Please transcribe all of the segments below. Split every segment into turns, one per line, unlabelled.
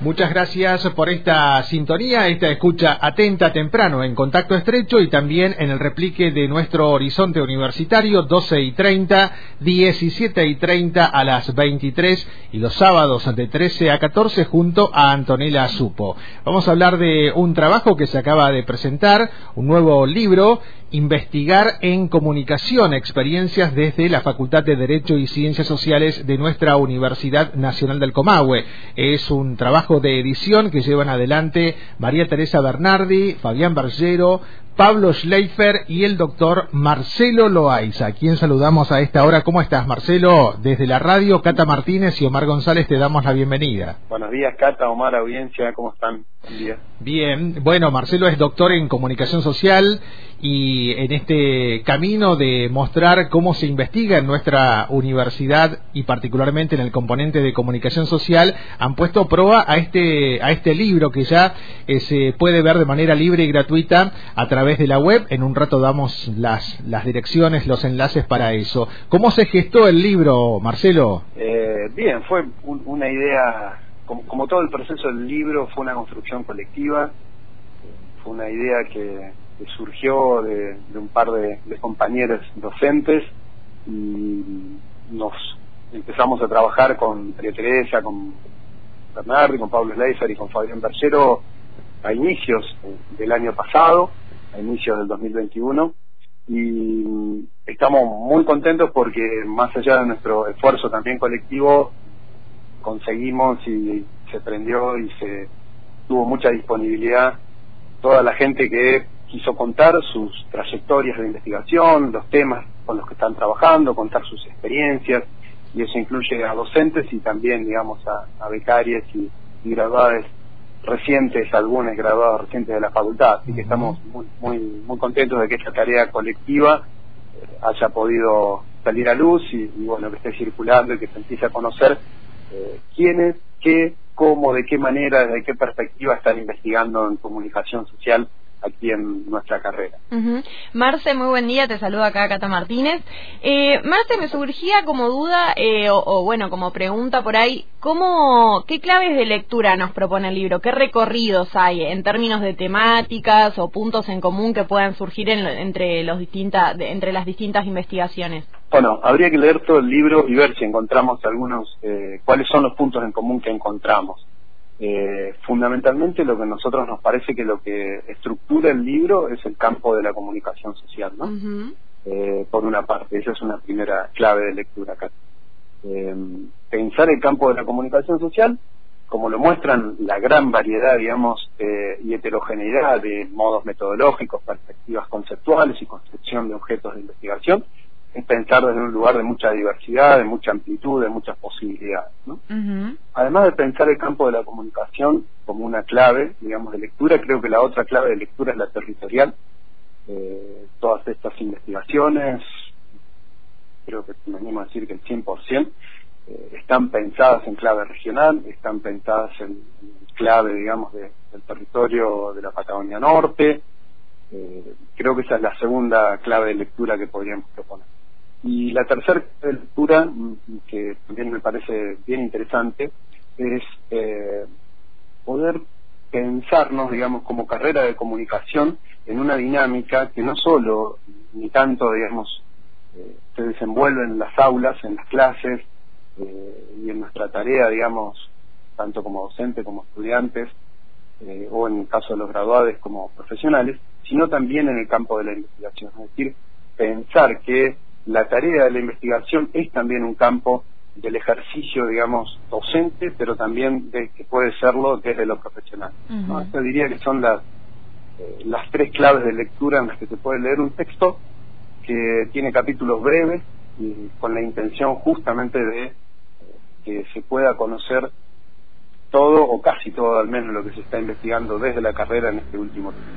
Muchas gracias por esta sintonía, esta escucha atenta temprano en contacto estrecho y también en el replique de nuestro horizonte universitario 12 y 30, 17 y 30 a las 23 y los sábados de 13 a 14 junto a Antonella Supo. Vamos a hablar de un trabajo que se acaba de presentar, un nuevo libro, Investigar en Comunicación, experiencias desde la Facultad de Derecho y Ciencias Sociales de nuestra Universidad Nacional del Comahue. Es un trabajo de edición que llevan adelante María Teresa Bernardi, Fabián Bargero, Pablo Schleifer y el doctor Marcelo Loaiza, a quien saludamos a esta hora. ¿Cómo estás, Marcelo? Desde la radio, Cata Martínez y Omar González te damos la bienvenida.
Buenos días, Cata, Omar, audiencia, ¿cómo están? Buen día.
Bien, bueno, Marcelo es doctor en comunicación social y en este camino de mostrar cómo se investiga en nuestra universidad y particularmente en el componente de comunicación social, han puesto prueba a este, a este libro que ya eh, se puede ver de manera libre y gratuita a través de la web. En un rato damos las, las direcciones, los enlaces para eso. ¿Cómo se gestó el libro, Marcelo?
Eh, bien, fue una idea, como, todo el proceso del libro, fue una construcción colectiva, fue una idea que, surgió de, un par de, compañeros docentes y nos empezamos a trabajar con María Teresa, con Bernardi, con Pablo Schleifer y con Fabián Bercero a inicios del año pasado a inicios del 2021 y estamos muy contentos porque más allá de nuestro esfuerzo también colectivo conseguimos y se prendió y se tuvo mucha disponibilidad toda la gente que quiso contar sus trayectorias de investigación, los temas con los que están trabajando, contar sus experiencias y eso incluye a docentes y también digamos a, becarias y, y graduadas recientes, algunos graduados recientes de la facultad, así que estamos muy, muy, muy contentos de que esta tarea colectiva eh, haya podido salir a luz y, bueno, que esté circulando y que se empiece a conocer eh, quiénes, qué, cómo, de qué manera, desde qué perspectiva están investigando en comunicación social aquí en nuestra carrera.
Marce, muy buen día, te saluda acá Cata Martínez. Eh, Marce, me surgía como duda, eh, o, bueno, como pregunta por ahí, ¿cómo, ¿qué claves de lectura nos propone el libro? ¿Qué recorridos hay en términos de temáticas o puntos en común que puedan surgir entre, los distintas, entre las distintas investigaciones?
Bueno, habría que leer todo el libro y ver si encontramos algunos, eh, cuáles son los puntos en común que encontramos. Eh, fundamentalmente lo que a nosotros nos parece que lo que estructura el libro es el campo de la comunicación social, ¿no? Eh, por una parte, esa es una primera clave de lectura acá. Eh, pensar el campo de la comunicación social, como lo muestran la gran variedad, digamos, y heterogeneidad de modos metodológicos, perspectivas conceptuales y construcción de objetos de investigación, es pensar desde un lugar de mucha diversidad, de mucha amplitud, de muchas posibilidades. ¿no? Además de pensar el campo de la comunicación como una clave, digamos, de lectura, creo que la otra clave de lectura es la territorial. Eh, todas estas investigaciones, creo que me animo a decir que el 100%, eh, están pensadas en clave regional, están pensadas en, clave, digamos, del territorio de la Patagonia Norte. Eh, creo que esa es la segunda clave de lectura que podríamos proponer. Y la tercera lectura, mm, que también me parece bien interesante, es eh, poder pensarnos, digamos, como carrera de comunicación en una dinámica que no solo, ni tanto, digamos, eh, se desenvuelve en las aulas, en las clases eh, y en nuestra tarea, digamos, tanto como docente como estudiantes, o en el caso de los graduados como profesionales, sino también en el campo de la investigación. Es decir, pensar que la tarea de la investigación es también un campo del ejercicio, digamos, docente, pero también de, que puede serlo desde lo profesional. Yo diría que son las, eh, las tres claves de lectura en las que se puede leer un texto que tiene capítulos breves y con la intención justamente de eh, que se pueda conocer todo o casi todo al menos lo que se está investigando desde la carrera en este último tiempo.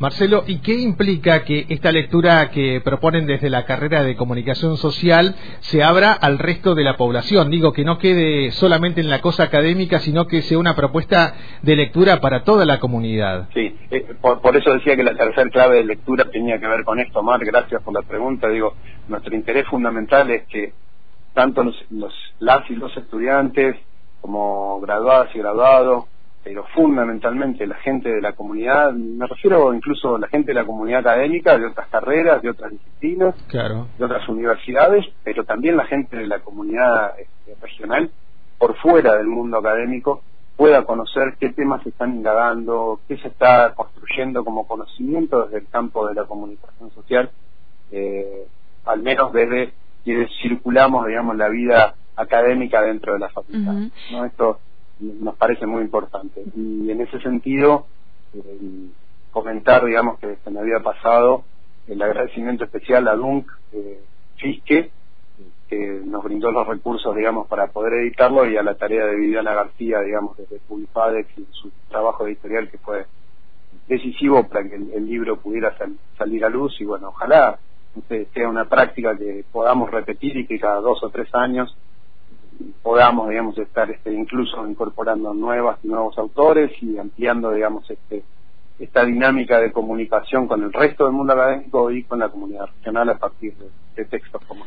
Marcelo, ¿y qué implica que esta lectura que proponen desde la carrera de comunicación social se abra al resto de la población? Digo, que no quede solamente en la cosa académica, sino que sea una propuesta de lectura para toda la comunidad.
Sí, eh, por, eso decía que la tercera clave de lectura tenía que ver con esto, Mar, gracias por la pregunta. Digo, nuestro interés fundamental es que tanto los, los los estudiantes como graduadas y graduados pero fundamentalmente la gente de la comunidad, me refiero incluso a la gente de la comunidad académica, de otras carreras, de otras disciplinas, de otras universidades, pero también la gente de la comunidad este, regional, por fuera del mundo académico, pueda conocer qué temas se están indagando, qué se está construyendo como conocimiento desde el campo de la comunicación social, eh, al menos desde quienes circulamos, digamos, la vida académica dentro de la facultad. ¿no? Esto nos parece muy importante. Y en ese sentido, eh, comentar, digamos, que se me había pasado el agradecimiento especial a Dunk eh, que nos brindó los recursos, digamos, para poder editarlo, y a la tarea de Viviana García, digamos, desde Publipadex y su trabajo editorial que fue decisivo para que el, libro pudiera salir a luz y bueno, ojalá sea una práctica que podamos repetir y que cada dos o tres años podamos, digamos, estar este, incluso incorporando nuevas nuevos autores y ampliando, digamos, este, esta dinámica de comunicación con el resto del mundo académico y con la comunidad regional a partir de, textos como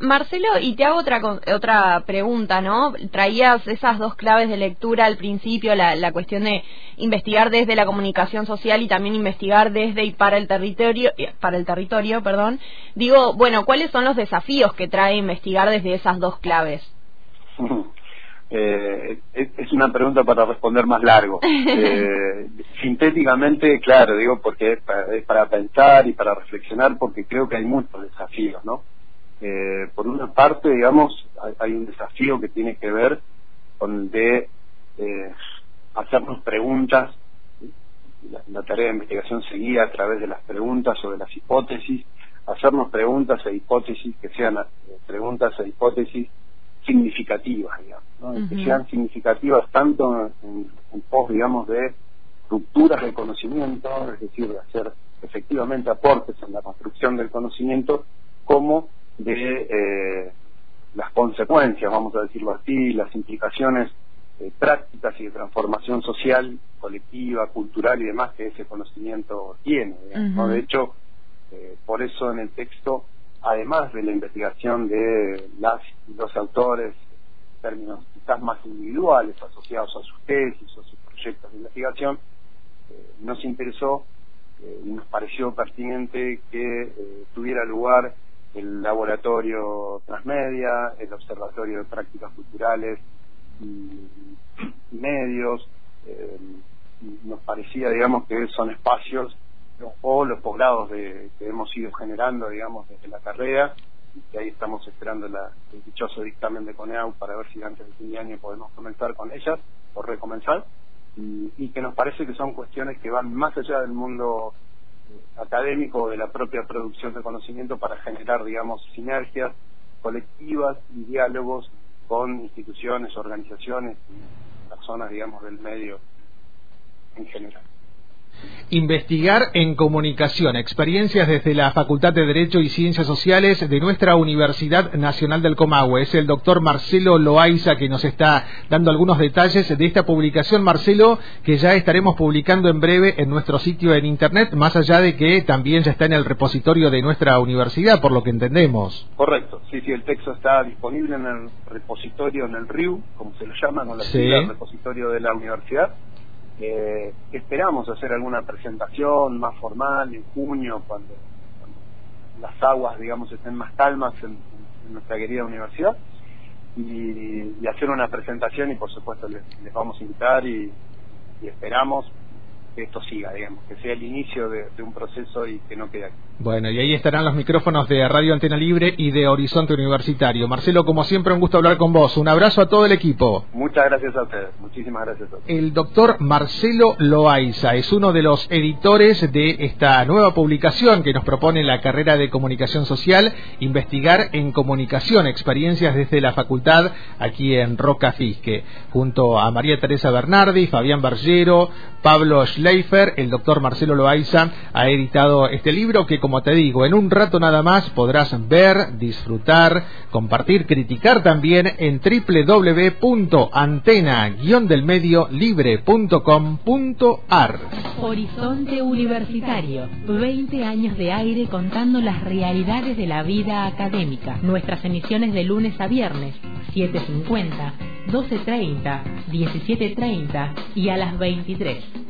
Marcelo, y te hago otra otra pregunta, ¿no? Traías esas dos claves de lectura al principio, la, la cuestión de investigar desde la comunicación social y también investigar desde y para el territorio, eh, para el territorio, perdón. Digo, bueno, ¿cuáles son los desafíos que trae investigar desde esas dos claves?
Eh, es una pregunta para responder más largo. Eh, sintéticamente, claro, digo, porque es para, pensar y para reflexionar, porque creo que hay muchos desafíos, ¿no? Eh, por una parte, digamos, hay, un desafío que tiene que ver con el de hacernos preguntas. La, la, tarea de investigación seguía a través de las preguntas o de las hipótesis, hacernos preguntas e hipótesis que sean preguntas e hipótesis significativas, digamos, que sean significativas tanto en, pos, digamos, de rupturas de conocimiento, es decir, de hacer efectivamente aportes en la construcción del conocimiento, como de eh, las consecuencias, vamos a decirlo así, las implicaciones eh, prácticas y de transformación social, colectiva, cultural y demás que ese conocimiento tiene. De hecho, eh, por eso en el texto además de la investigación de las los autores, en términos quizás más individuales asociados a sus tesis o sus proyectos de investigación, eh, nos interesó eh, nos pareció pertinente que eh, tuviera lugar el laboratorio transmedia, el observatorio de prácticas culturales y, medios. nos parecía, digamos, que son espacios o los posgrados de, que hemos ido generando, digamos, desde la carrera, y ahí estamos esperando la, el dichoso dictamen de CONEAU para ver si antes de fin de año podemos comenzar con ellas o recomenzar, y, que nos parece que son cuestiones que van más allá del mundo eh, académico de la propia producción de conocimiento para generar, digamos, sinergias colectivas y diálogos con instituciones, organizaciones y personas, digamos, del medio en general.
Investigar en comunicación, experiencias desde la Facultad de Derecho y Ciencias Sociales de nuestra Universidad Nacional del Comahue. Es el doctor Marcelo Loaiza que nos está dando algunos detalles de esta publicación, Marcelo, que ya estaremos publicando en breve en nuestro sitio en Internet, más allá de que también ya está en el repositorio de nuestra universidad, por lo que entendemos.
Correcto, sí, sí, el texto está disponible en el repositorio, en el RIU, como se lo llama, con la sí. repositorio de la universidad eh, esperamos hacer alguna presentación más formal en junio, cuando, las aguas, digamos, estén más calmas en, nuestra querida universidad, y, hacer una presentación y por supuesto les, vamos a invitar y, esperamos que esto siga, digamos, que sea el inicio de, de un proceso y que no quede aquí.
Bueno, y ahí estarán los micrófonos de Radio Antena Libre y de Horizonte Universitario. Marcelo, como siempre, un gusto hablar con vos. Un abrazo a todo el equipo.
Muchas gracias a ustedes. Muchísimas gracias a ustedes.
El doctor Marcelo Loaiza es uno de los editores de esta nueva publicación que nos propone la carrera de comunicación social, investigar en comunicación, experiencias desde la facultad aquí en Roca Fisque, junto a María Teresa Bernardi, Fabián Bargero, Pablo Schleifer, el doctor Marcelo Loaiza ha editado este libro que, como te digo, en un rato nada más podrás ver, disfrutar, compartir, criticar también en www.antena-delmediolibre.com.ar.
Horizonte Universitario, 20 años de aire contando las realidades de la vida académica. Nuestras emisiones de lunes a viernes, 7.50, 12.30, 17.30 y a las 23.